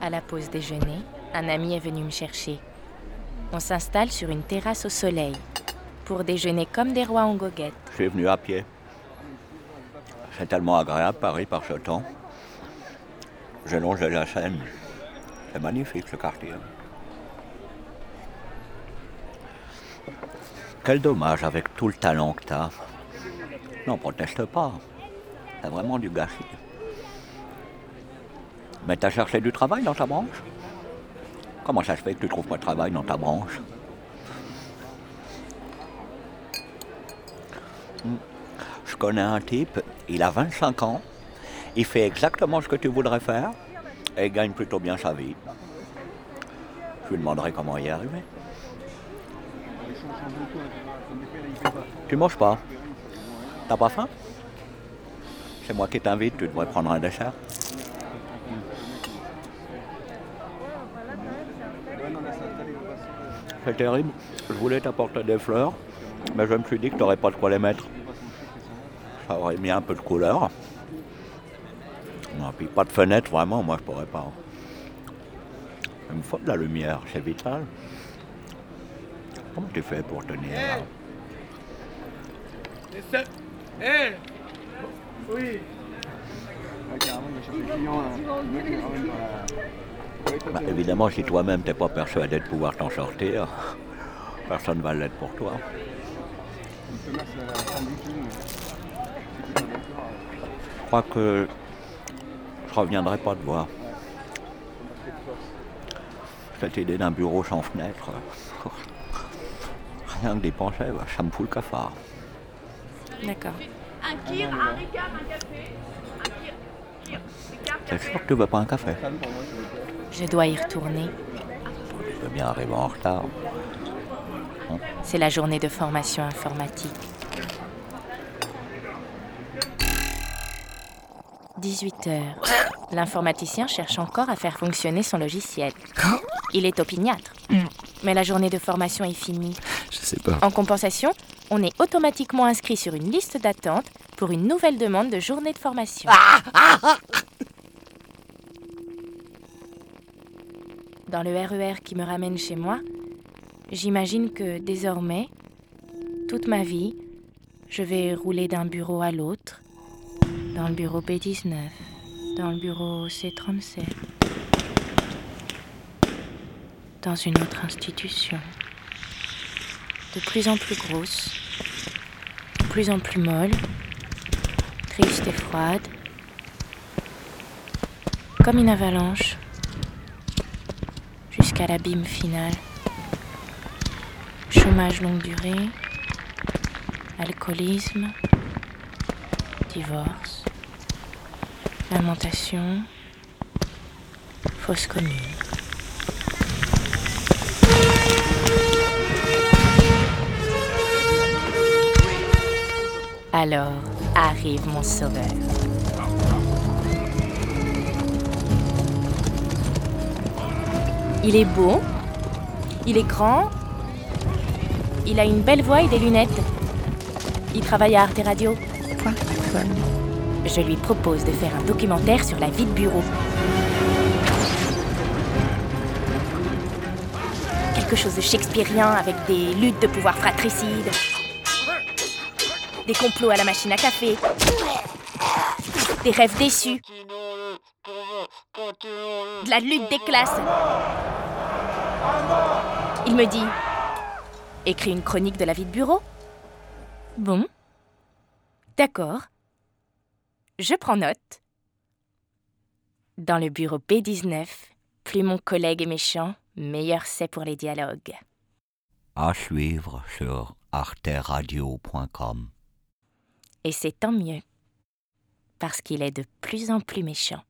À la pause déjeuner, un ami est venu me chercher. On s'installe sur une terrasse au soleil pour déjeuner comme des rois en goguette. Je suis venu à pied. C'est tellement agréable Paris par ce temps. Je longe la Seine. C'est magnifique ce quartier. Quel dommage avec tout le talent que tu as. Non, proteste pas. C'est vraiment du gâchis. Mais t'as cherché du travail dans ta branche? Comment ça se fait que tu trouves pas de travail dans ta branche? Hmm. Je connais un type, il a 25 ans, il fait exactement ce que tu voudrais faire et il gagne plutôt bien sa vie. Je lui demanderai comment y arriver. Tu manges pas? T'as pas faim? C'est moi qui t'invite, tu devrais prendre un dessert. C'est terrible. Je voulais t'apporter des fleurs, mais je me suis dit que tu n'aurais pas de quoi les mettre. Ça aurait mis un peu de couleur. Non, puis pas de fenêtre, vraiment, moi je pourrais pas. Il me faut de la lumière, c'est vital. Comment tu fais pour tenir là Eh Oui Bah, évidemment, si toi-même t'es pas persuadé de pouvoir t'en sortir, personne ne va l'être pour toi. Je crois que je reviendrai pas te voir. Cette idée d'un bureau sans fenêtre, rien que d'y penser, bah, ça me fout le cafard. D'accord. Un kir, un ricard, un café. Un kir, kir, ricard, T'es café. sûr que tu veux pas un café? Je dois y retourner. Je veux bien arriver en retard. C'est la journée de formation informatique. 18 heures. L'informaticien cherche encore à faire fonctionner son logiciel. Il est opiniâtre. Mais la journée de formation est finie. Je sais pas. En compensation, on est automatiquement inscrit sur une liste d'attente pour une nouvelle demande de journée de formation. Dans le RER qui me ramène chez moi, j'imagine que désormais, toute ma vie, je vais rouler d'un bureau à l'autre, dans le bureau B19, dans le bureau C37, dans une autre institution, de plus en plus grosse, de plus en plus molle, triste et froide, comme une avalanche, jusqu'à l'abîme final. Chômage longue durée, alcoolisme, divorce, lamentation, fausse commune. Alors arrive mon sauveur. Il est beau, il est grand, il a une belle voix et des lunettes. Il travaille à Arte Radio. Je lui propose de faire un documentaire sur la vie de bureau. Quelque chose de shakespearien avec des luttes de pouvoir fratricides, des complots à la machine à café, des rêves déçus, de la lutte des classes. Il me dit Écris une chronique de la vie de bureau Bon. D'accord. Je prends note. Dans le bureau B19, plus mon collègue est méchant, meilleur c'est pour les dialogues. À suivre sur arteradio.com. Et c'est tant mieux, parce qu'il est de plus en plus méchant.